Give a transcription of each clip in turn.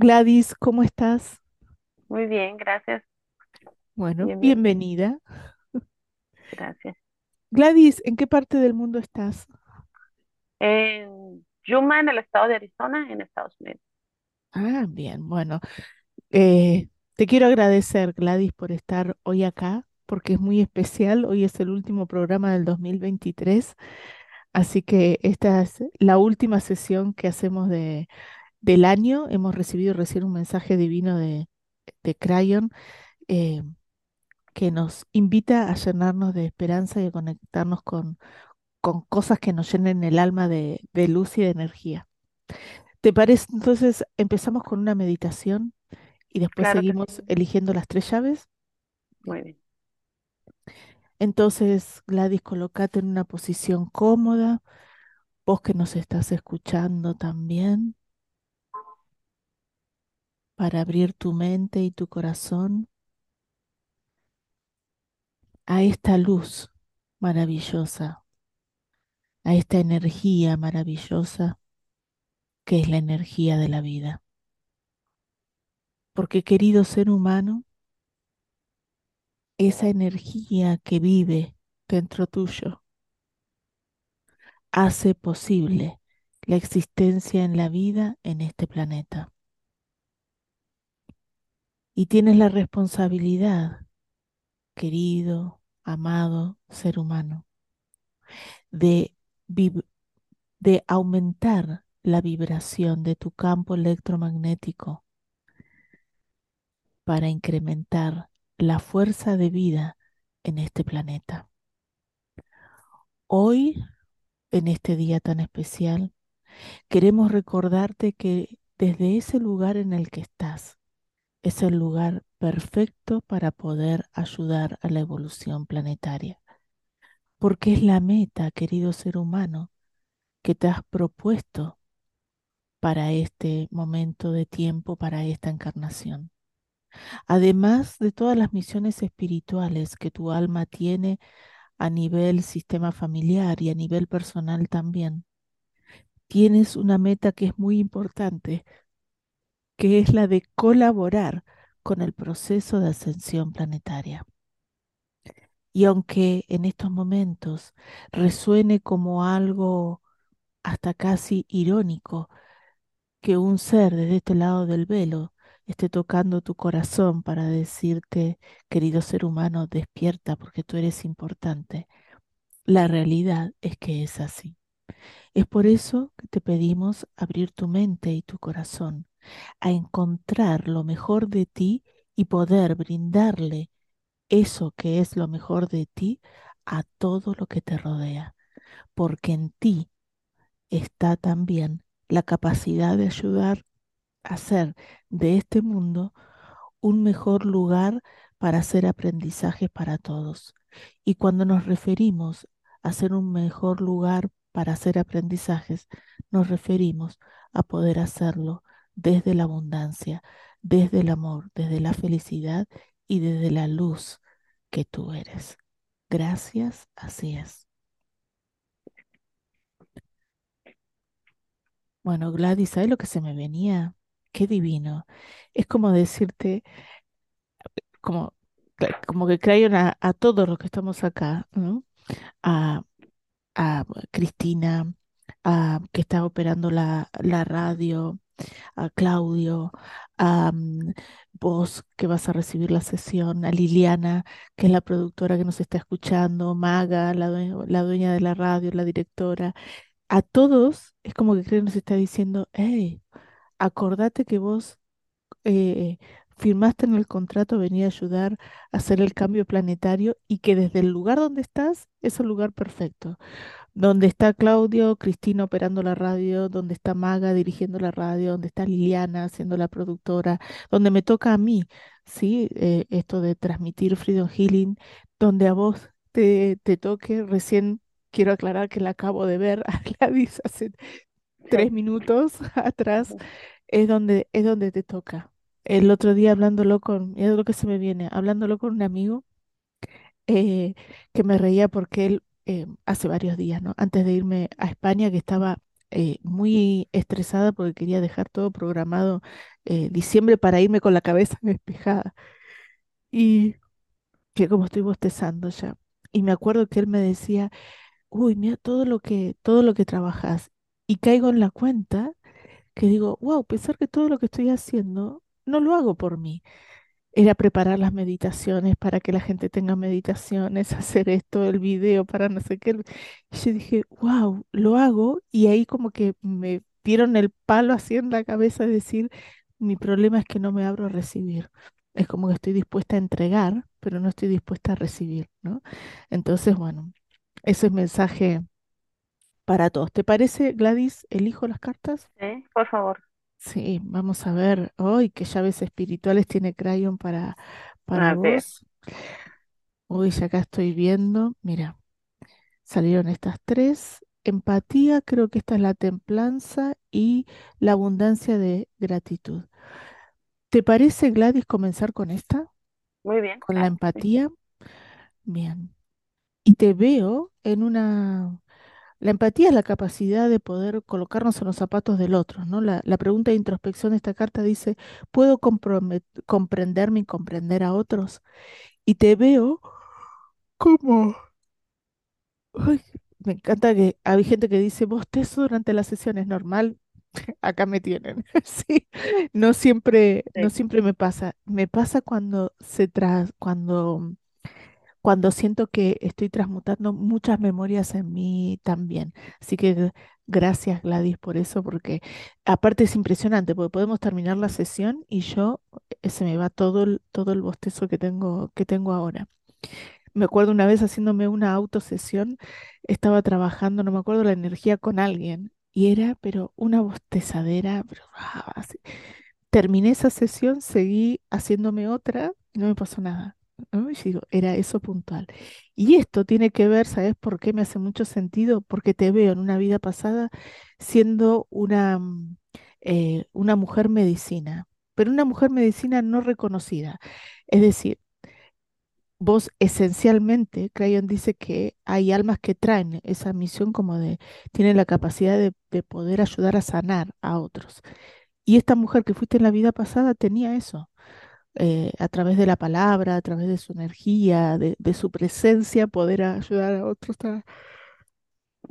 Gladys, ¿cómo estás? Muy bien, gracias. Bueno, bienvenida. Gracias. Gladys, ¿en qué parte del mundo estás? En Yuma, en el estado de Arizona, en Estados Unidos. Ah, bien, bueno. Eh, te quiero agradecer, Gladys, por estar hoy acá porque es muy especial. Hoy es el último programa del 2023, así que esta es la última sesión que hacemos de, del año. Hemos recibido recién un mensaje divino de, de Crayon eh, que nos invita a llenarnos de esperanza y a conectarnos con, con cosas que nos llenen el alma de, de luz y de energía. ¿Te parece? Entonces empezamos con una meditación y después seguimos eligiendo las tres llaves. Muy bien. Entonces, Gladys, colócate en una posición cómoda. Vos que nos estás escuchando también, para abrir tu mente y tu corazón a esta luz maravillosa, a esta energía maravillosa que es la energía de la vida. Porque querido ser humano, esa energía que vive dentro tuyo hace posible la existencia en la vida en este planeta. Y tienes la responsabilidad, querido, amado ser humano, de, de aumentar la vibración de tu campo electromagnético para incrementar la fuerza de vida en este planeta. Hoy, en este día tan especial, queremos recordarte que desde ese lugar en el que estás, es el lugar perfecto para poder ayudar a la evolución planetaria. Porque es la meta, querido ser humano, que te has propuesto para este momento de tiempo, para esta encarnación además de todas las misiones espirituales que tu alma tiene a nivel sistema familiar y a nivel personal también, tienes una meta que es muy importante, que es la de colaborar con el proceso de ascensión planetaria. Y aunque en estos momentos resuene como algo hasta casi irónico que un ser desde este lado del velo esté tocando tu corazón para decirte, querido ser humano, despierta porque tú eres importante. La realidad es que es así. Es por eso que te pedimos abrir tu mente y tu corazón a encontrar lo mejor de ti y poder brindarle eso que es lo mejor de ti a todo lo que te rodea, porque en ti está también la capacidad de ayudar hacer de este mundo un mejor lugar para hacer aprendizajes para todos. Y cuando nos referimos a ser un mejor lugar para hacer aprendizajes, nos referimos a poder hacerlo desde la abundancia, desde el amor, desde la felicidad y desde la luz que tú eres. Gracias, así es. Bueno, Gladys, ¿sabes lo que se me venía? qué divino. Es como decirte, como, como que creen a, todos los que estamos acá, A, Cristina, a, que está operando la, radio, a Claudio, a mm, vos que vas a recibir la sesión, a Liliana, que es la productora que nos está escuchando, Maga, la, la dueña de la radio, la directora. A todos es como que creen nos está diciendo, hey, acordate que vos eh, firmaste en el contrato venir a ayudar a hacer el cambio planetario y que desde el lugar donde estás es el lugar perfecto. Donde está Claudio, Cristina operando la radio, donde está Maga dirigiendo la radio, donde está Liliana siendo la productora, donde me toca a mí, ¿sí? Eh, esto de transmitir Freedom Healing, donde a vos te, te toque, recién quiero aclarar que la acabo de ver a Gladys hace tres minutos atrás, es donde, es donde te toca. El otro día hablándolo con, es lo que se me viene, hablándolo con un amigo eh, que me reía porque él eh, hace varios días, ¿no? Antes de irme a España, que estaba eh, muy estresada porque quería dejar todo programado eh, diciembre para irme con la cabeza despejada. Y que como estoy bostezando ya. Y me acuerdo que él me decía, uy, mira todo lo que, todo lo que trabajas. Y caigo en la cuenta que digo, wow, pensar que todo lo que estoy haciendo no lo hago por mí era preparar las meditaciones para que la gente tenga meditaciones, hacer esto, el video para no sé qué. Y yo dije, wow, lo hago y ahí como que me dieron el palo así en la cabeza de decir, mi problema es que no me abro a recibir. Es como que estoy dispuesta a entregar, pero no estoy dispuesta a recibir, ¿no? Entonces, bueno, ese es mensaje para todos. ¿Te parece, Gladys, elijo las cartas? Sí, por favor. Sí, vamos a ver. Hoy qué llaves espirituales tiene Crayon para, para vos. Uy, ya acá estoy viendo. Mira, salieron estas tres. Empatía, creo que esta es la templanza y la abundancia de gratitud. ¿Te parece, Gladys, comenzar con esta? muy bien, Con la empatía. Bien. Y te veo en una... La empatía es la capacidad de poder colocarnos en los zapatos del otro, ¿no? La, la pregunta de introspección de esta carta dice, ¿puedo comprenderme y comprender a otros? Y te veo como... Ay, me encanta que hay gente que dice, bostezo durante la sesión es normal. Acá me tienen. Sí, no siempre, no siempre me pasa. Me pasa cuando se tras, cuando cuando siento que estoy transmutando muchas memorias en mí también. Así que gracias Gladys por eso, porque aparte es impresionante, porque podemos terminar la sesión y yo eh, se me va todo el, todo el bostezo que tengo, que tengo ahora. Me acuerdo una vez haciéndome una autosesión, estaba trabajando, no me acuerdo la energía con alguien. Y era, pero una bostezadera, pero, ah. Terminé esa sesión, seguí haciéndome otra y no me pasó nada. ¿No? Era eso puntual. Y esto tiene que ver, ¿sabes por qué me hace mucho sentido? Porque te veo en una vida pasada siendo una, mm, eh, una mujer medicina, pero una mujer medicina no reconocida. Es decir, vos esencialmente, Crayon dice que hay almas que traen esa misión como de, tienen la capacidad de, de poder ayudar a sanar a otros. Y esta mujer que fuiste en la vida pasada tenía eso eh, a través de la palabra, a través de su energía, de, su presencia, poder ayudar a otros a,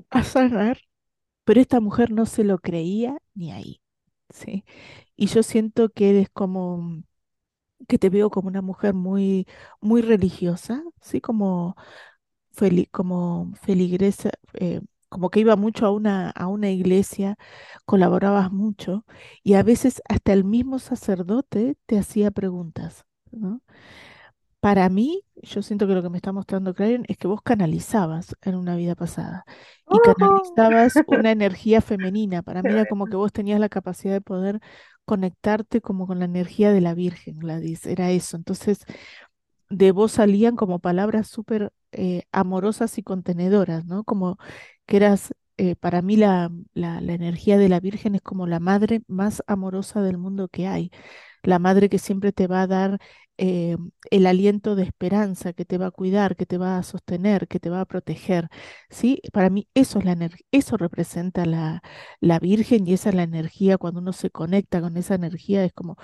a sanar. Pero esta mujer no se lo creía ni ahí, ¿sí? Y yo siento que eres como, que te veo como una mujer muy, muy religiosa, ¿sí? Como, feli- como feligresa, eh, como que iba mucho a una, a una iglesia, colaborabas mucho, y a veces hasta el mismo sacerdote te hacía preguntas, ¿no? Para mí, yo siento que lo que me está mostrando Claren es que vos canalizabas en una vida pasada y ¡Ujú! canalizabas una energía femenina. Para mí era como que vos tenías la capacidad de poder conectarte como con la energía de la Virgen, Gladys. Era eso. Entonces, de vos salían como palabras súper eh, amorosas y contenedoras, ¿no? Como que eras, eh, para mí la, la, energía de la Virgen es como la madre más amorosa del mundo que hay, la madre que siempre te va a dar eh, el aliento de esperanza, que te va a cuidar, que te va a sostener, que te va a proteger, ¿sí? Para mí eso es la eso representa la, la Virgen y esa es la energía, cuando uno se conecta con esa energía, es como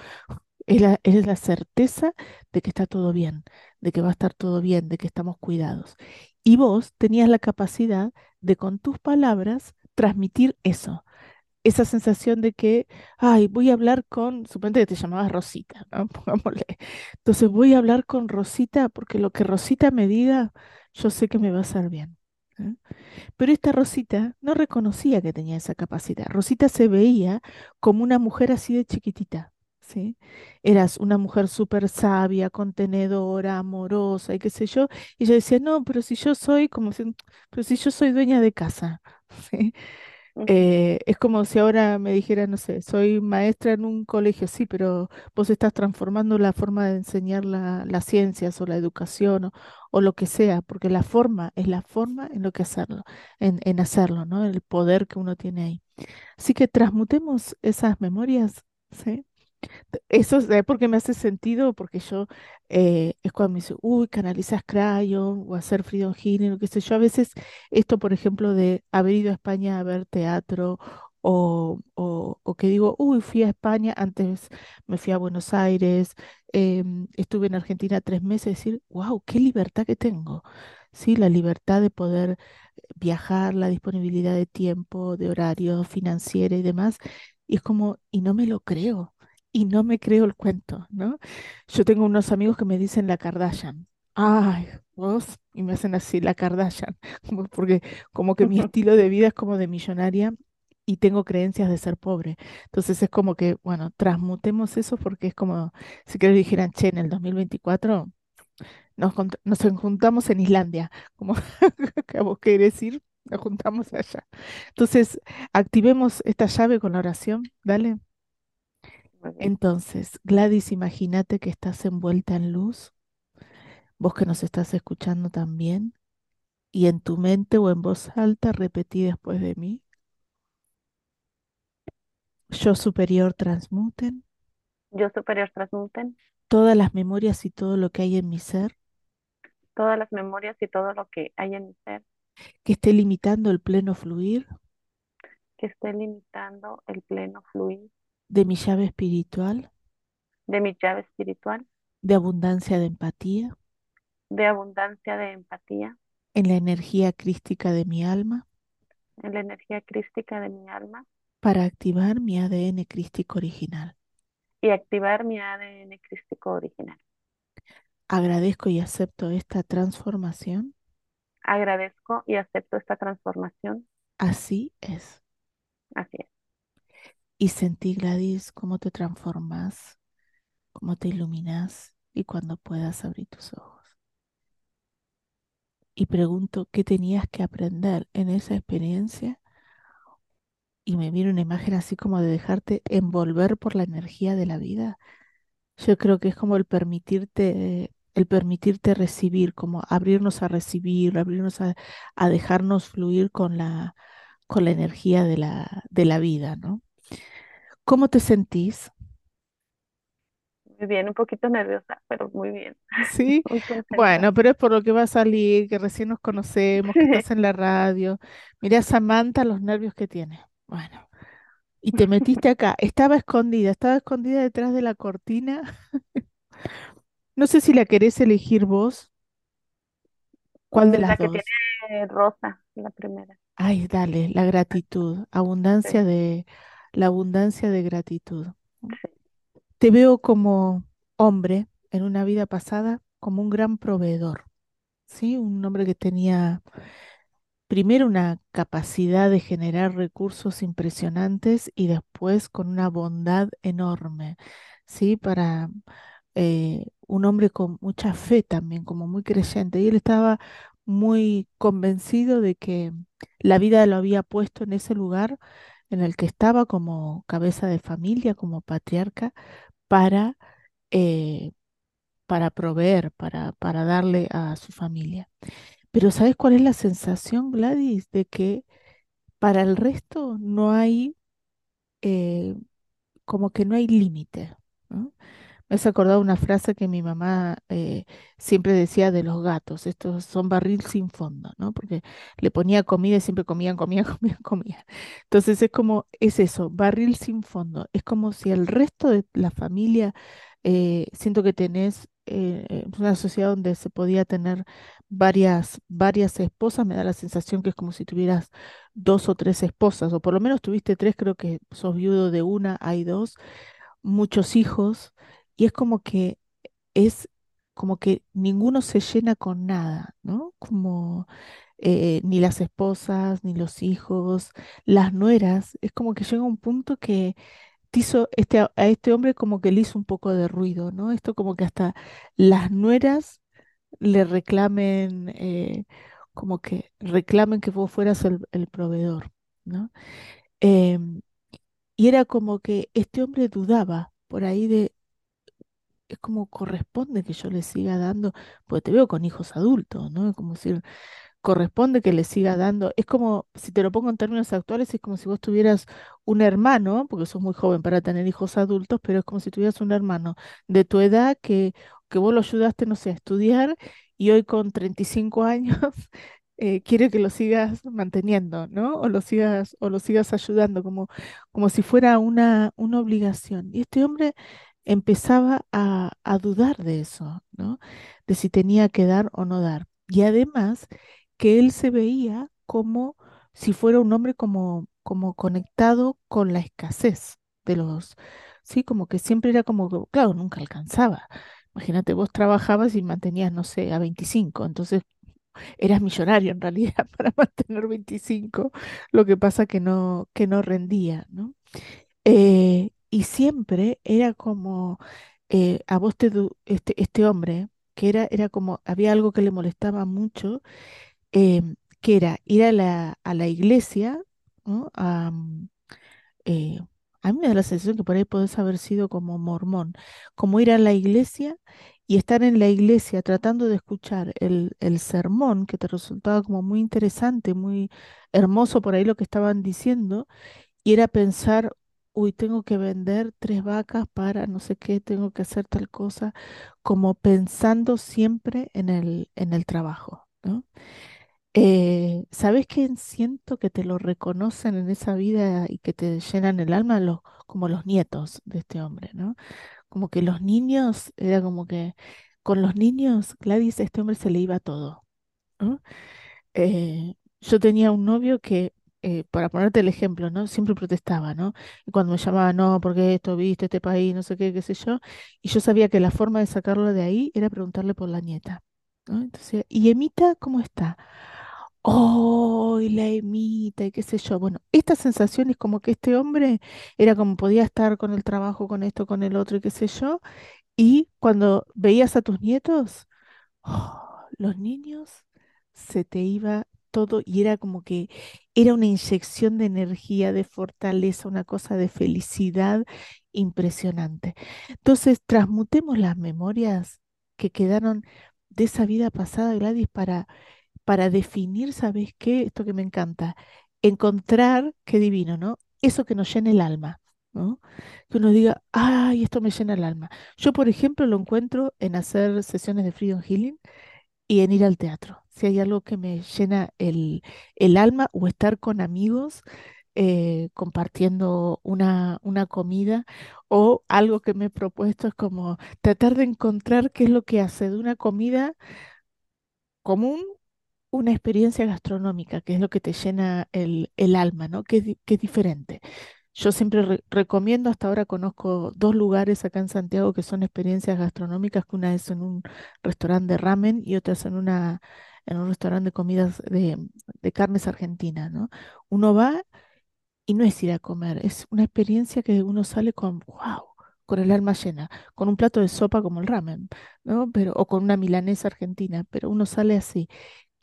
es la, es la certeza de que está todo bien, de que va a estar todo bien, de que estamos cuidados. Y vos tenías la capacidad de con tus palabras transmitir eso, esa sensación de que, ay, voy a hablar con, suponete que te llamabas Rosita, ¿no? Pongámosle. Entonces voy a hablar con Rosita porque lo que Rosita me diga, yo sé que me va a hacer bien. Pero esta Rosita no reconocía que tenía esa capacidad. Rosita se veía como una mujer así de chiquitita ¿sí? Eras una mujer súper sabia, contenedora, amorosa y qué sé yo. Y ella decía, no, pero si yo soy como si, pero si yo soy dueña de casa, ¿sí? Eh, es como si ahora me dijera, no sé, soy maestra en un colegio, sí, pero vos estás transformando la forma de enseñar la- las ciencias o la educación o, o lo que sea, porque la forma es la forma en lo que hacerlo, en, en hacerlo, ¿no? El poder que uno tiene ahí. Así que transmutemos esas memorias, ¿sí? Eso es porque me hace sentido, porque yo eh, es cuando me dice, uy, canalizas cryo o hacer freedom healing, o qué sé yo. A veces esto, por ejemplo, de haber ido a España a ver teatro o, o, o que digo, uy, fui a España, antes me fui a Buenos Aires, em, estuve en Argentina tres meses, decir, wow, qué libertad que tengo. Sí, la libertad de poder viajar, la disponibilidad de tiempo, de horario, financiera y demás. Y es como, y no me lo creo, y no me creo el cuento, ¿no? Yo tengo unos amigos que me dicen la Kardashian. Ay, vos, y me hacen así, la Kardashian, porque como que mi estilo de vida es como de millonaria y tengo creencias de ser pobre. Entonces es como que, bueno, transmutemos eso porque es como si que dijeran, che, en el 2024 nos, nos juntamos en Islandia, como que vos querés ir, nos juntamos allá. Entonces, activemos esta llave con la oración, dale. Entonces, Gladys, imagínate que estás envuelta en luz, vos que nos estás escuchando también, y en tu mente o en voz alta repetí después de mí, yo superior transmuten. Yo superior transmuten. Todas las memorias y todo lo que hay en mi ser. Todas las memorias y todo lo que hay en mi ser. Que esté limitando el pleno fluir. Que esté limitando el pleno fluir de mi llave espiritual, de mi llave espiritual, de abundancia de empatía, de abundancia de empatía, en la energía crística de mi alma, en la energía crística de mi alma para activar mi ADN crístico original. y activar mi ADN crístico original. Agradezco y acepto esta transformación. Agradezco y acepto esta transformación. Así es. Así es. Y sentí, Gladys, cómo te transformas, cómo te iluminas y cuando puedas abrir tus ojos. Y pregunto, ¿qué tenías que aprender en esa experiencia? Y me viene una imagen así como de dejarte envolver por la energía de la vida. Yo creo que es como el permitirte, el permitirte recibir, como abrirnos a recibir, abrirnos a, a dejarnos fluir con la, con la energía de la, de la vida, ¿no? ¿Cómo te sentís? Muy bien, un poquito nerviosa, pero muy bien. Sí, Muy bueno, pero es por lo que va a salir, que recién nos conocemos, que estás en la radio. Mirá, Samantha, los nervios que tiene. Bueno, y te metiste acá. Estaba escondida, estaba escondida detrás de la cortina. No sé si la querés elegir vos. ¿Cuál de las La que tiene dos? rosa, la primera. Ay, dale, la gratitud, Sí, abundancia de, la abundancia de gratitud. Te veo como hombre en una vida pasada, como un gran proveedor, ¿sí? Un hombre que tenía primero una capacidad de generar recursos impresionantes y después con una bondad enorme, ¿sí? Para eh, un hombre con mucha fe también, como muy creyente. Y él estaba muy convencido de que la vida lo había puesto en ese lugar en el que estaba como cabeza de familia, como patriarca, para, eh, para proveer, para, para darle a su familia. Pero ¿sabes cuál es la sensación, Gladys? De que para el resto no hay, eh, como que no hay límite. Me has acordado una frase que mi mamá eh, siempre decía de los gatos, estos son barril sin fondo, ¿no? Porque le ponía comida y siempre comían, comían, comían, comían. Entonces es como, es eso, barril sin fondo. Es como si el resto de la familia, eh, siento que tenés eh, una sociedad donde se podía tener varias, varias esposas, me da la sensación que es como si tuvieras dos o tres esposas, o por lo menos tuviste tres, creo que sos viudo de una, hay dos muchos hijos y es como que es como que ninguno se llena con nada, ¿no? Como eh, ni las esposas, ni los hijos, las nueras, es como que llega un punto que te hizo este, a este hombre como que le hizo un poco de ruido, ¿no? Esto como que hasta las nueras le reclamen, eh, como que reclamen que vos fueras el, el proveedor, ¿no? Em, y era como que este hombre dudaba por ahí de, es como corresponde que yo le siga dando, pues te veo con hijos adultos, ¿no? Como si corresponde que le siga dando. Es como, si te lo pongo en términos actuales, es como si vos tuvieras un hermano, porque sos muy joven para tener hijos adultos, pero es como si tuvieras un hermano de tu edad que, que vos lo ayudaste, no sé, a estudiar y hoy con 35 años eh, quiere que lo sigas manteniendo, ¿no? O lo sigas, o lo sigas ayudando, como, como si fuera una, una obligación. Y este hombre empezaba a, a dudar de eso, ¿no? De si tenía que dar o no dar. Y además que él se veía como si fuera un hombre como, como conectado con la escasez de los, sí, como que siempre era como, claro, nunca alcanzaba. Imagínate, vos trabajabas y mantenías, no sé, a 25, entonces eras millonario en realidad para mantener 25, lo que pasa que no, que no rendía, ¿no? Eh, y siempre era como, eh, a vos te, este, este hombre, que era, era como, había algo que le molestaba mucho, em, que era ir a la, a la iglesia, ¿no? A, mm, eh, a mí me da la sensación que por ahí podés haber sido como mormón, como ir a la iglesia y estar en la iglesia tratando de escuchar el, el sermón, que te resultaba como muy interesante, muy hermoso por ahí lo que estaban diciendo, y era pensar, uy, tengo que vender tres vacas para no sé qué, tengo que hacer tal cosa, como pensando siempre en el, en el trabajo, ¿no? Eh, ¿sabes qué siento que te lo reconocen en esa vida y que te llenan el alma? Como los nietos de este hombre, ¿no? Como que los niños, era como que con los niños, Gladys, este hombre se le iba todo. Eh, yo tenía un novio que, eh, para ponerte el ejemplo, ¿no? Siempre protestaba, ¿no? Y cuando me llamaba, no, porque esto, viste, este país, no sé qué, qué sé yo, y yo sabía que la forma de sacarlo de ahí era preguntarle por la nieta. Entonces, ¿y Emita cómo está? Oh, la Emita, y qué sé yo. Bueno, esta sensación es como que este hombre era como podía estar con el trabajo, con esto, con el otro, y qué sé yo, y cuando veías a tus nietos, Oh, los niños se te iba todo y era como que era una inyección de energía, de fortaleza, una cosa de felicidad impresionante. Entonces, transmutemos las memorias que quedaron de esa vida pasada, Gladys, para, para definir, ¿sabes qué? Esto que me encanta, encontrar, qué divino, ¿no? Eso que nos llena el alma. ¿no? Que uno diga, ay, esto me llena el alma. Yo, por ejemplo, lo encuentro en hacer sesiones de Freedom Healing y en ir al teatro. Si hay algo que me llena el, el alma o estar con amigos eh, compartiendo una, una comida o algo que me he propuesto es como tratar de encontrar qué es lo que hace de una comida común una experiencia gastronómica, que es lo que te llena el, el alma, ¿no? Que es, diferente. Yo siempre re- recomiendo, hasta ahora conozco dos lugares acá en Santiago que son experiencias gastronómicas, que una es en un restaurante de ramen y otra es en una, en un restaurante de comidas de, de carnes argentinas, ¿no? Uno va y no es ir a comer, es una experiencia que uno sale con, wow, con el alma llena, con un plato de sopa como el ramen, ¿no? Pero, o con una milanesa argentina, pero uno sale así.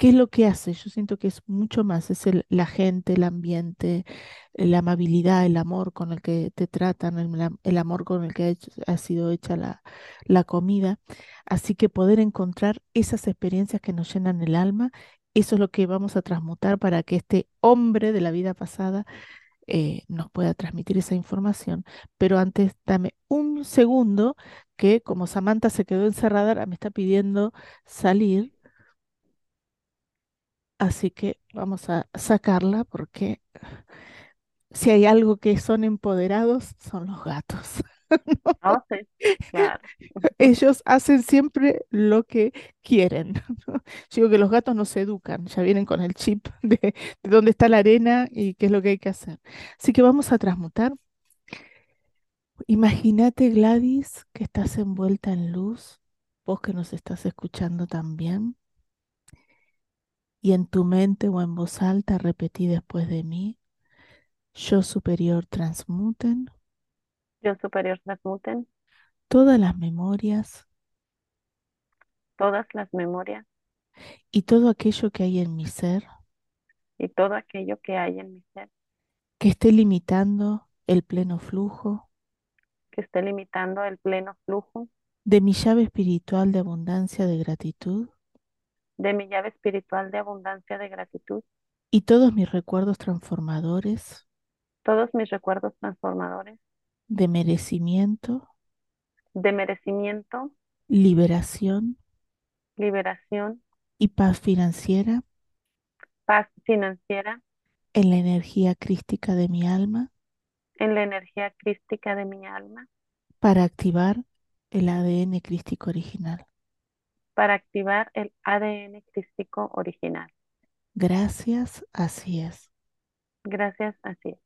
¿Qué es lo que hace? Yo siento que es mucho más, es la gente, el ambiente, la amabilidad, el amor con el que te tratan, el, amor con el que ha, sido hecha la, comida. Así que poder encontrar esas experiencias que nos llenan el alma, eso es lo que vamos a transmutar para que este hombre de la vida pasada eh, nos pueda transmitir esa información. Pero antes, dame un segundo que como Samantha se quedó encerrada, me está pidiendo salir. Así que vamos a sacarla porque si hay algo que son empoderados, son los gatos. Sí, claro. Ellos hacen siempre lo que quieren. ¿no? Yo digo que los gatos no se educan, ya vienen con el chip de, de dónde está la arena y qué es lo que hay que hacer. Así que vamos a transmutar. Imagínate, Gladys, que estás envuelta en luz, vos que nos estás escuchando también, y en tu mente o en voz alta repetí después de mí. Yo superior transmuten, yo superior transmuten. Todas las memorias. Todas las memorias. Y todo aquello que hay en mi ser. Y todo aquello que hay en mi ser. Que esté limitando el pleno flujo. Que esté limitando el pleno flujo. De mi llave espiritual de abundancia de gratitud de mi llave espiritual de abundancia de gratitud, y todos mis recuerdos transformadores. Todos mis recuerdos transformadores. De merecimiento, de merecimiento, liberación. Liberación, y paz financiera. Paz financiera. En la energía crística de mi alma. En la energía crística de mi alma. Para activar el ADN crístico original. Para activar el ADN crístico original. Gracias, así es. Gracias, así es.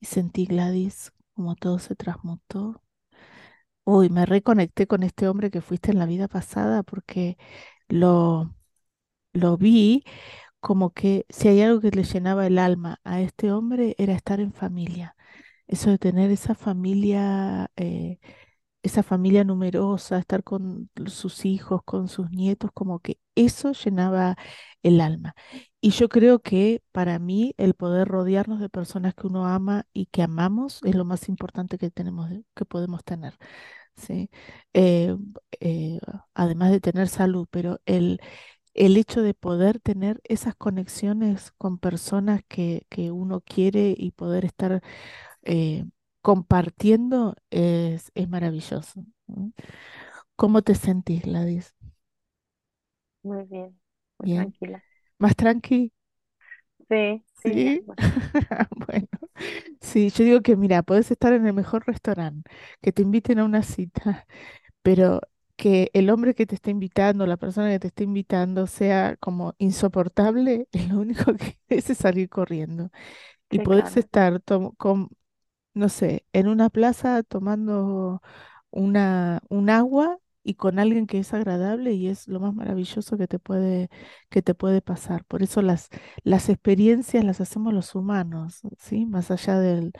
Y sentí, Gladys, como todo se transmutó. Uy, me reconecté con este hombre que fuiste en la vida pasada porque lo, lo vi como que si hay algo que le llenaba el alma a este hombre era estar en familia. Eso de tener esa familia, eh, esa familia numerosa, estar con sus hijos, con sus nietos, como que eso llenaba el alma. Y yo creo que para mí el poder rodearnos de personas que uno ama y que amamos es lo más importante que tenemos, que podemos tener. ¿sí? Eh, eh, además de tener salud, pero el, el hecho de poder tener esas conexiones con personas que, que uno quiere y poder estar eh, compartiendo es, es maravilloso. ¿Cómo te sentís, Gladys? Muy bien, muy Bien. tranquila. ¿Más tranqui? Sí, sí, bueno, sí, yo digo que mira, podés estar en el mejor restaurante, que te inviten a una cita, pero que el hombre que te está invitando, la persona que te está invitando sea como insoportable, es lo único que es salir corriendo. Y sí, podés claro, estar con, no sé, en una plaza tomando una, un agua y con alguien que es agradable y es lo más maravilloso que te puede, que te puede pasar. Por eso las, las experiencias las hacemos los humanos, ¿sí? Más allá del,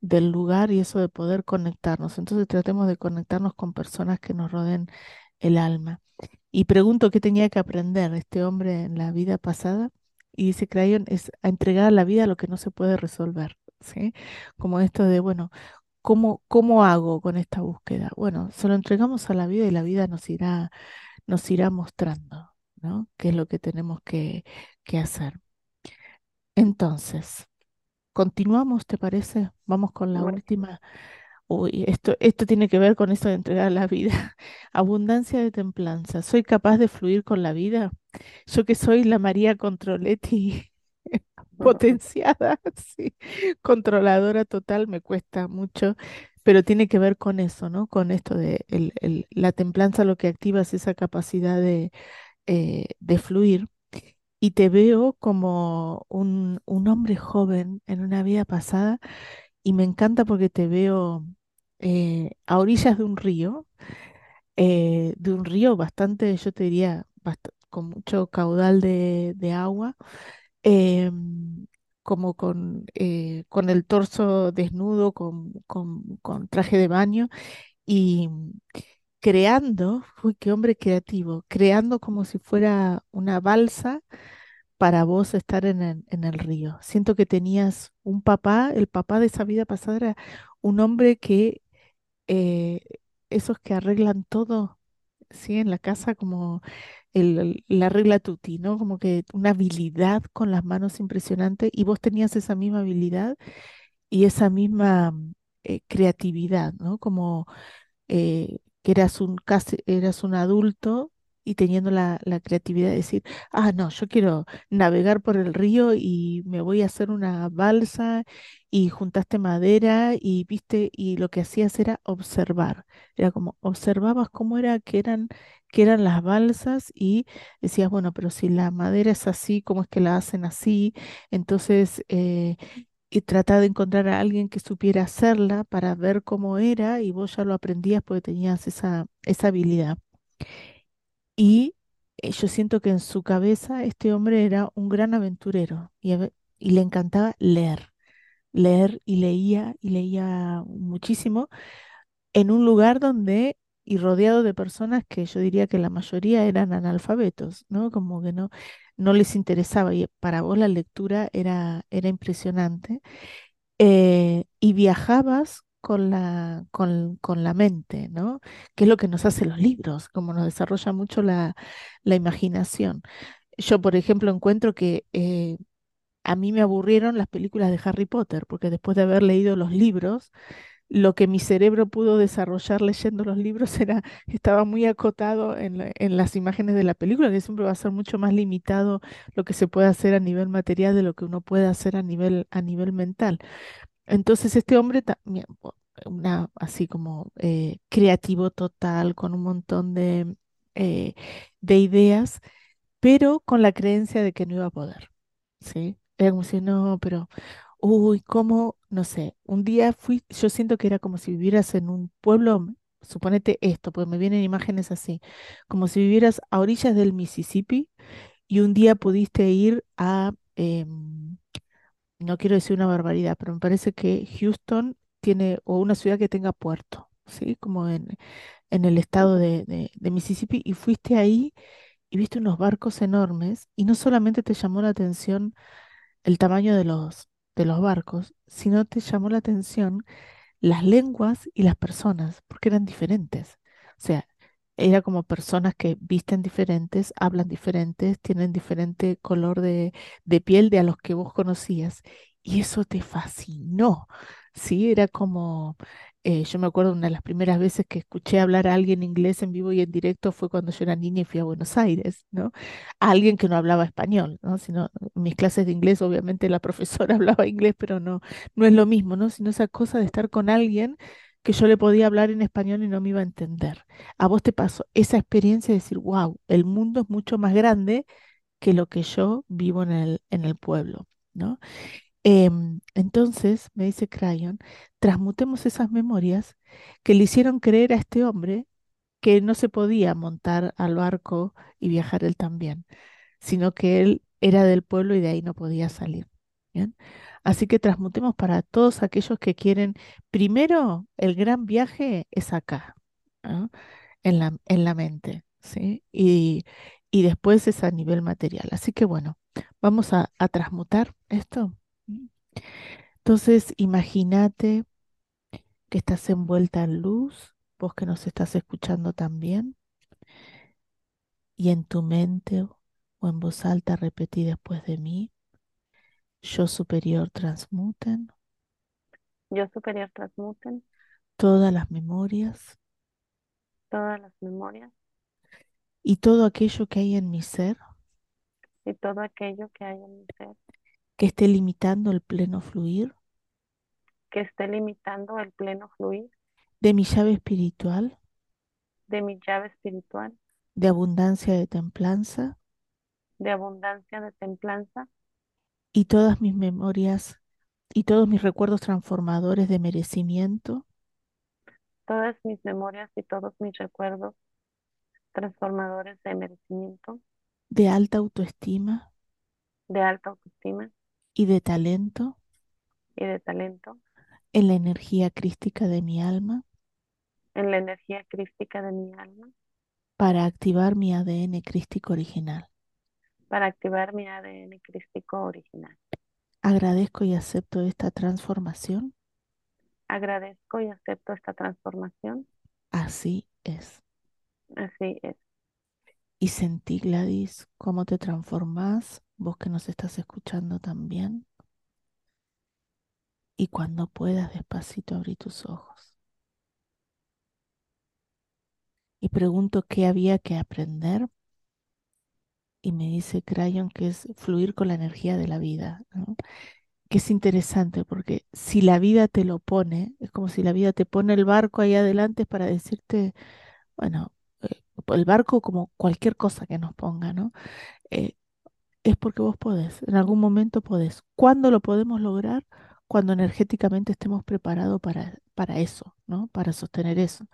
del lugar y eso de poder conectarnos. Entonces tratemos de conectarnos con personas que nos rodeen el alma. Y pregunto qué tenía que aprender este hombre en la vida pasada. Y dice Crayon, es a entregar a la vida lo que no se puede resolver, ¿sí? Como esto de, bueno, ¿cómo, cómo hago con esta búsqueda? Bueno, se lo entregamos a la vida y la vida nos irá, nos irá mostrando, ¿no? ¿Qué es lo que tenemos que, que hacer? Entonces, continuamos, ¿te parece? Vamos con la última. Uy, esto, esto tiene que ver con esto de entregar la vida. Abundancia de templanza. ¿Soy capaz de fluir con la vida? Yo que soy la María Controletti potenciada, sí, controladora total, me cuesta mucho, pero tiene que ver con eso, ¿no? Con esto de la templanza, lo que activa es esa capacidad de, eh, fluir. Y te veo como un, hombre joven en una vida pasada y me encanta porque te veo eh, a orillas de un río, eh, de un río bastante, yo te diría, con mucho caudal de agua, em, como con, eh, con el torso desnudo, con, con, con traje de baño y creando, uy, qué hombre creativo, creando como si fuera una balsa para vos estar en el, en el río. Siento que tenías un papá, el papá de esa vida pasada era un hombre que, eh, esos que arreglan todo, ¿sí? En la casa como el, la regla tutti, ¿no? Como que una habilidad con las manos impresionante y vos tenías esa misma habilidad y esa misma mm, eh, creatividad, ¿no? Como eh, que eras un, casi, eras un adulto y teniendo la, la creatividad de decir, ah, no, yo quiero navegar por el río y me voy a hacer una balsa y juntaste madera y viste, y lo que hacías era observar. Era como observabas cómo era que eran, que eran las balsas y decías, bueno, pero si la madera es así, ¿cómo es que la hacen así? Entonces, eh, y tratar de encontrar a alguien que supiera hacerla para ver cómo era y vos ya lo aprendías porque tenías esa, esa habilidad. Y eh, yo siento que en su cabeza este hombre era un gran aventurero y le encantaba leer. Leer y leía y leía muchísimo en un lugar donde y rodeado de personas que yo diría que la mayoría eran analfabetos, ¿no? Como que no, no les interesaba y para vos la lectura era, era impresionante. Eh, y viajabas con la, con, con la mente, ¿no? Que es lo que nos hace los libros, como nos desarrolla mucho la, la imaginación. Yo, por ejemplo, encuentro que eh, a mí me aburrieron las películas de Harry Potter, porque después de haber leído los libros, lo que mi cerebro pudo desarrollar leyendo los libros era, estaba muy acotado en, en las imágenes de la película, que siempre va a ser mucho más limitado lo que se puede hacer a nivel material de lo que uno puede hacer a nivel, a nivel mental. Entonces este hombre, una, así como eh, creativo total, con un montón de, eh, de ideas, pero con la creencia de que no iba a poder, ¿sí? Era como si no, pero, uy, ¿cómo? No sé, un día fui, yo siento que era como si vivieras en un pueblo, suponete esto, porque me vienen imágenes así, como si vivieras a orillas del Mississippi y un día pudiste ir a... em, no quiero decir una barbaridad, pero me parece que Houston tiene, o una ciudad que tenga puerto, ¿sí? Como en, en el estado de, de- de Mississippi, y fuiste ahí y viste unos barcos enormes, y no solamente te llamó la atención el tamaño de los, de los barcos, sino te llamó la atención las lenguas y las personas, porque eran diferentes. O sea, era como personas que visten diferentes, hablan diferentes, tienen diferente color de, de piel de a los que vos conocías. Y eso te fascinó, ¿sí? Era como, eh, yo me acuerdo una de las primeras veces que escuché hablar a alguien inglés en vivo y en directo fue cuando yo era niña y fui a Buenos Aires, ¿no? A alguien que no hablaba español, ¿no? Mis clases de inglés, obviamente la profesora hablaba inglés, pero no no es lo mismo, ¿no? Sino esa cosa de estar con alguien que yo le podía hablar en español y no me iba a entender. A vos te pasó esa experiencia de decir, wow, el mundo es mucho más grande que lo que yo vivo en el, en el pueblo, ¿no? Em, entonces, me dice Crayon, transmutemos esas memorias que le hicieron creer a este hombre que no se podía montar al barco y viajar él también sino que él era del pueblo y de ahí no podía salir. Así que transmutemos para todos aquellos que quieren, primero, el gran viaje es acá, ¿no? En la, en la mente, ¿sí? Y, y después es a nivel material. Así que bueno, vamos a, a transmutar esto. Entonces, imagínate que estás envuelta en luz, vos que nos estás escuchando también, y en tu mente o en voz alta repetí después de mí. Yo superior transmuten. Yo superior transmuten. Todas las memorias. Todas las memorias. Y todo aquello que hay en mi ser. Y todo aquello que hay en mi ser que esté limitando el pleno fluir que esté limitando el pleno fluir. De mi llave espiritual de mi llave espiritual de abundancia de templanza de abundancia de templanza y todas mis memorias y todos mis recuerdos transformadores de merecimiento, todas mis memorias y todos mis recuerdos transformadores de merecimiento, de alta autoestima de alta autoestima y de talento y de talento en la energía crística de mi alma en la energía crística de mi alma para activar mi ADN crístico original. para activar mi ADN crístico original. Agradezco y acepto esta transformación. Agradezco y acepto esta transformación. Así es. Así es. Y sentí, Gladys, cómo te transformás, vos que nos estás escuchando también. Y cuando puedas, despacito abrí tus ojos. Y pregunto qué había que aprender. Y me dice Crayon que es fluir con la energía de la vida. Que es interesante porque si la vida te lo pone, es como si la vida te pone el barco ahí adelante para decirte, bueno, eh, el barco como cualquier cosa que nos ponga, ¿no? Eh, es porque vos podés, en algún momento podés. ¿Cuándo lo podemos lograr? Cuando energéticamente estemos preparados para, para eso, ¿no? Para sostener eso.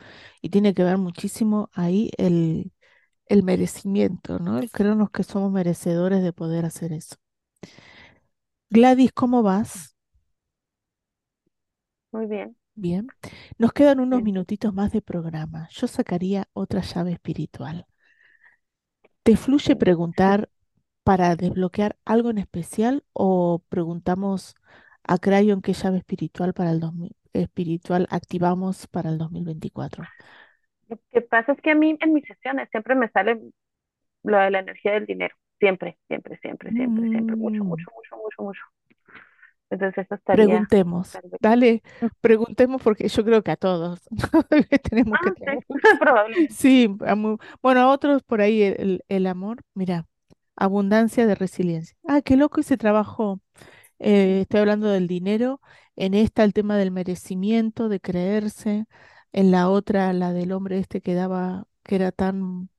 Y tiene que ver muchísimo ahí el, el merecimiento, ¿no? El creernos que somos merecedores de poder hacer eso. Gladys, ¿cómo vas? Muy bien. Bien, nos quedan unos bien. minutitos más de programa. Yo sacaría otra llave espiritual. ¿Te fluye preguntar para desbloquear algo en especial o preguntamos a Crayon qué llave espiritual para el 2000 espiritual activamos para el 2024? Lo que pasa es que a mí en mis sesiones siempre me sale lo de la energía del dinero. Siempre, siempre, siempre, siempre, siempre. Mucho, Mm, mucho, mucho, mucho, mucho. Entonces eso estaría preguntemos, dale, preguntemos porque yo creo que a todos tenemos que Ah, sí. Sí, a bueno, a otros por ahí el- el amor, mira, abundancia de resiliencia. Ah, qué loco ese trabajo. Eh, estoy hablando del dinero. En esta el tema del merecimiento, de creerse. En la otra, la del hombre este que daba, que era tan,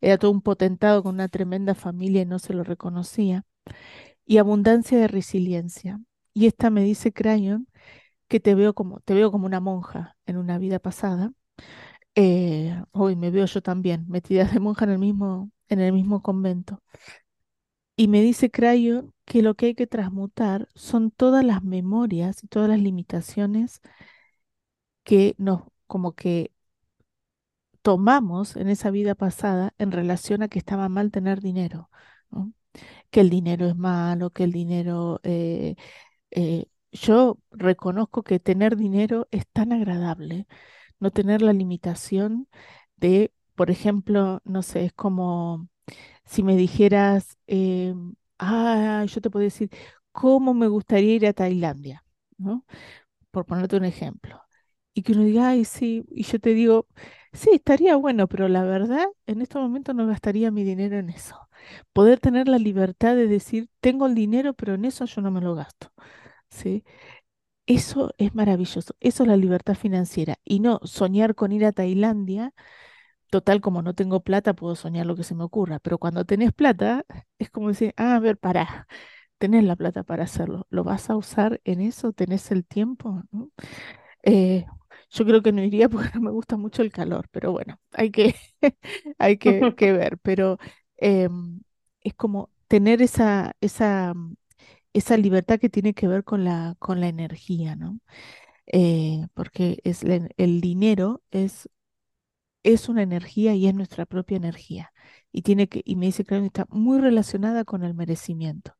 era todo un potentado con una tremenda familia y no se lo reconocía. Y abundancia de resiliencia. Y esta me dice Crayon que te veo como, te veo como una monja en una vida pasada eh, hoy me veo yo también, metida de monja en el mismo, en el mismo convento. Y me dice Crayon que lo que hay que transmutar son todas las memorias y todas las limitaciones que nos, como que tomamos en esa vida pasada en relación a que estaba mal tener dinero. Que el dinero es malo, que el dinero... eh, eh, yo reconozco que tener dinero es tan agradable, no tener la limitación de, por ejemplo, no sé, es como si me dijeras, eh, ah, yo te puedo decir, ¿cómo me gustaría ir a Tailandia? ¿No? Por ponerte un ejemplo. Y que uno diga, ay, sí, y yo te digo, sí, estaría bueno, pero la verdad, en este momento no gastaría mi dinero en eso. Poder tener la libertad de decir, tengo el dinero, pero en eso yo no me lo gasto. ¿Sí? Eso es maravilloso, eso es la libertad financiera y no soñar con ir a Tailandia, total como no tengo plata puedo soñar lo que se me ocurra, pero cuando tenés plata es como decir, ah, a ver, pará, tenés la plata para hacerlo, ¿lo vas a usar en eso? ¿Tenés el tiempo? ¿no? Eh, yo creo que no iría porque no me gusta mucho el calor, pero bueno, hay que, hay que, que ver, pero em, es como tener esa, esa, esa libertad que tiene que ver con la, con la energía, ¿no? eh, porque es el dinero es, es una energía y es nuestra propia energía. Y tiene que, y me dice que está muy relacionada con el merecimiento,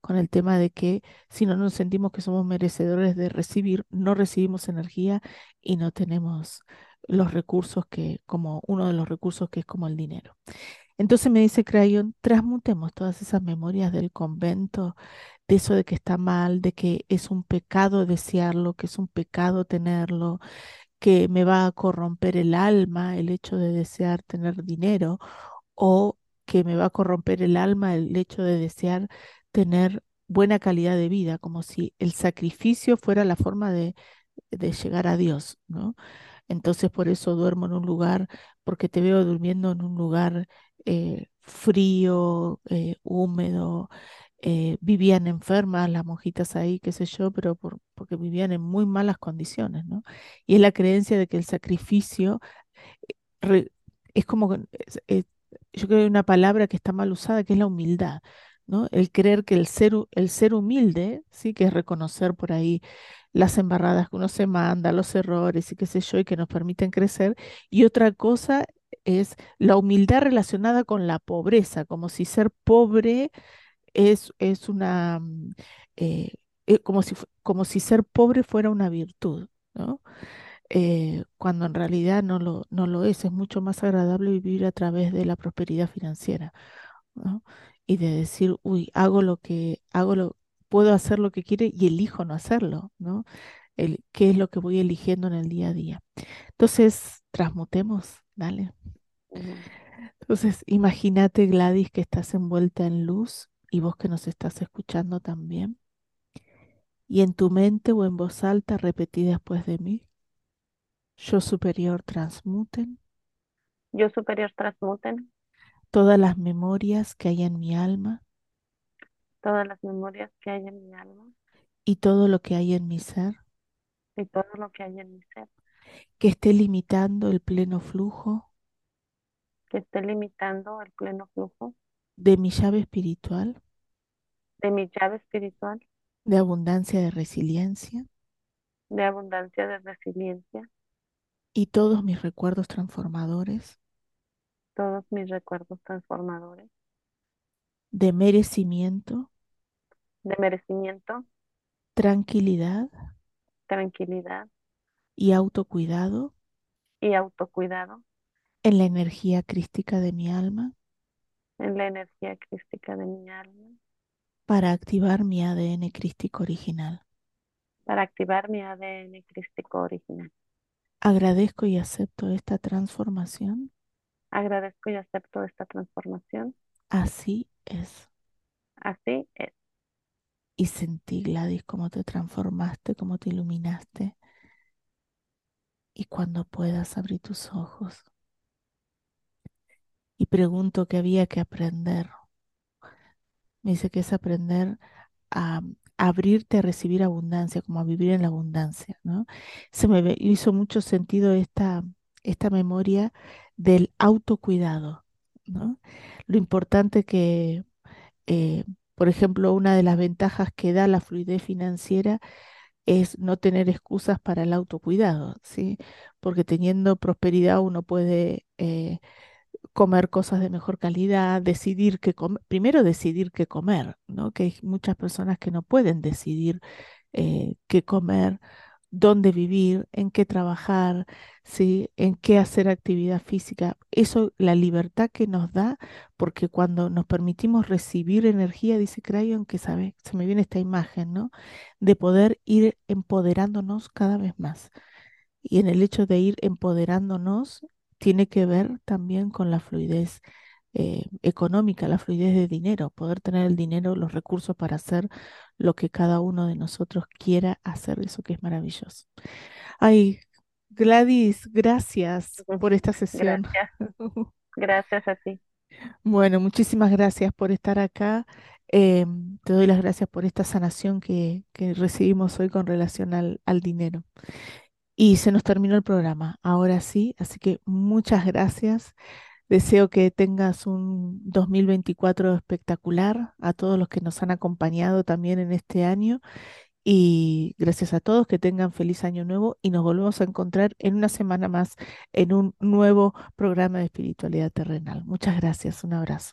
con el tema de que si no nos sentimos que somos merecedores de recibir, no recibimos energía y no tenemos los recursos que, como uno de los recursos que es como el dinero. Entonces me dice Crayon, transmutemos todas esas memorias del convento, de eso de que está mal, de que es un pecado desearlo, que es un pecado tenerlo, que me va a corromper el alma el hecho de desear tener dinero, o que me va a corromper el alma el hecho de desear tener buena calidad de vida, como si el sacrificio fuera la forma de, de llegar a Dios, ¿no? Entonces por eso duermo en un lugar, porque te veo durmiendo en un lugar eh, frío, eh, húmedo. Eh, vivían enfermas las monjitas ahí, qué sé yo, pero por- porque vivían en muy malas condiciones, ¿no? Y es la creencia de que el sacrificio es como, yo creo que hay una palabra que está mal usada, que es la humildad, ¿no? El creer que el ser, el ser humilde, sí, que es reconocer por ahí las embarradas que uno se manda, los errores y qué sé yo, y que nos permiten crecer. Y otra cosa es la humildad relacionada con la pobreza, como si ser pobre es, es una, mm, eh, eh, como si, como si ser pobre fuera una virtud, ¿no? eh, cuando en realidad no lo, no lo es. Es mucho más agradable vivir a través de la prosperidad financiera, ¿no? Y de decir, uy, hago lo que, hago lo, puedo hacer lo que quiere y elijo no hacerlo, ¿no? El, qué es lo que voy eligiendo en el día a día. Entonces, transmutemos, dale. Entonces, imagínate, Gladys, que estás envuelta en luz y vos que nos estás escuchando también. Y en tu mente o en voz alta repetí después de mí, yo superior transmuten. Yo superior transmuten. Todas las memorias que hay en mi alma. Todas las memorias que hay en mi alma. Y todo lo que hay en mi ser. Y todo lo que hay en mi ser. Que esté limitando el pleno flujo. Que esté limitando el pleno flujo de mi llave espiritual. De mi llave espiritual. De abundancia de resiliencia. De abundancia, de resiliencia, y todos mis recuerdos transformadores, todos mis recuerdos transformadores, de merecimiento, de merecimiento, tranquilidad. Tranquilidad. Y autocuidado. Y autocuidado. En la energía crística de mi alma en la energía crística de mi alma para activar mi ADN crístico original. para activar mi ADN crístico original. Agradezco y acepto esta transformación. Agradezco y acepto esta transformación. Así es. Así es. Y sentí, Gladys, cómo te transformaste, cómo te iluminaste. Y cuando puedas abrir tus ojos. Y pregunto qué había que aprender. Me dice que es aprender a abrirte a recibir abundancia, como a vivir en la abundancia, ¿no? Se me hizo mucho sentido esta, esta memoria del autocuidado, ¿no? Lo importante que, eh, por ejemplo, una de las ventajas que da la fluidez financiera es no tener excusas para el autocuidado, ¿sí? Porque teniendo prosperidad uno puede eh, comer cosas de mejor calidad, decidir qué comer, primero decidir qué comer, ¿no? Que hay muchas personas que no pueden decidir eh, qué comer, dónde vivir, en qué trabajar, ¿sí? en qué hacer actividad física. Eso, la libertad que nos da, porque cuando nos permitimos recibir energía, dice Crayon, que sabe, se me viene esta imagen, ¿no? De poder ir empoderándonos cada vez más. Y en el hecho de ir empoderándonos, tiene que ver también con la fluidez eh, económica, la fluidez de dinero, poder tener el dinero, los recursos para hacer lo que cada uno de nosotros quiera hacer, eso que es maravilloso. Ay, Gladys, gracias por esta sesión. Gracias. Gracias a ti. Bueno, muchísimas gracias por estar acá. Em, te doy las gracias por esta sanación que, que recibimos hoy con relación al, al dinero. Y se nos terminó el programa, ahora sí, así que muchas gracias. Deseo que tengas un 2024 espectacular a todos los que nos han acompañado también en este año y gracias a todos que tengan feliz año nuevo y nos volvemos a encontrar en una semana más en un nuevo programa de espiritualidad terrenal. Muchas gracias, un abrazo.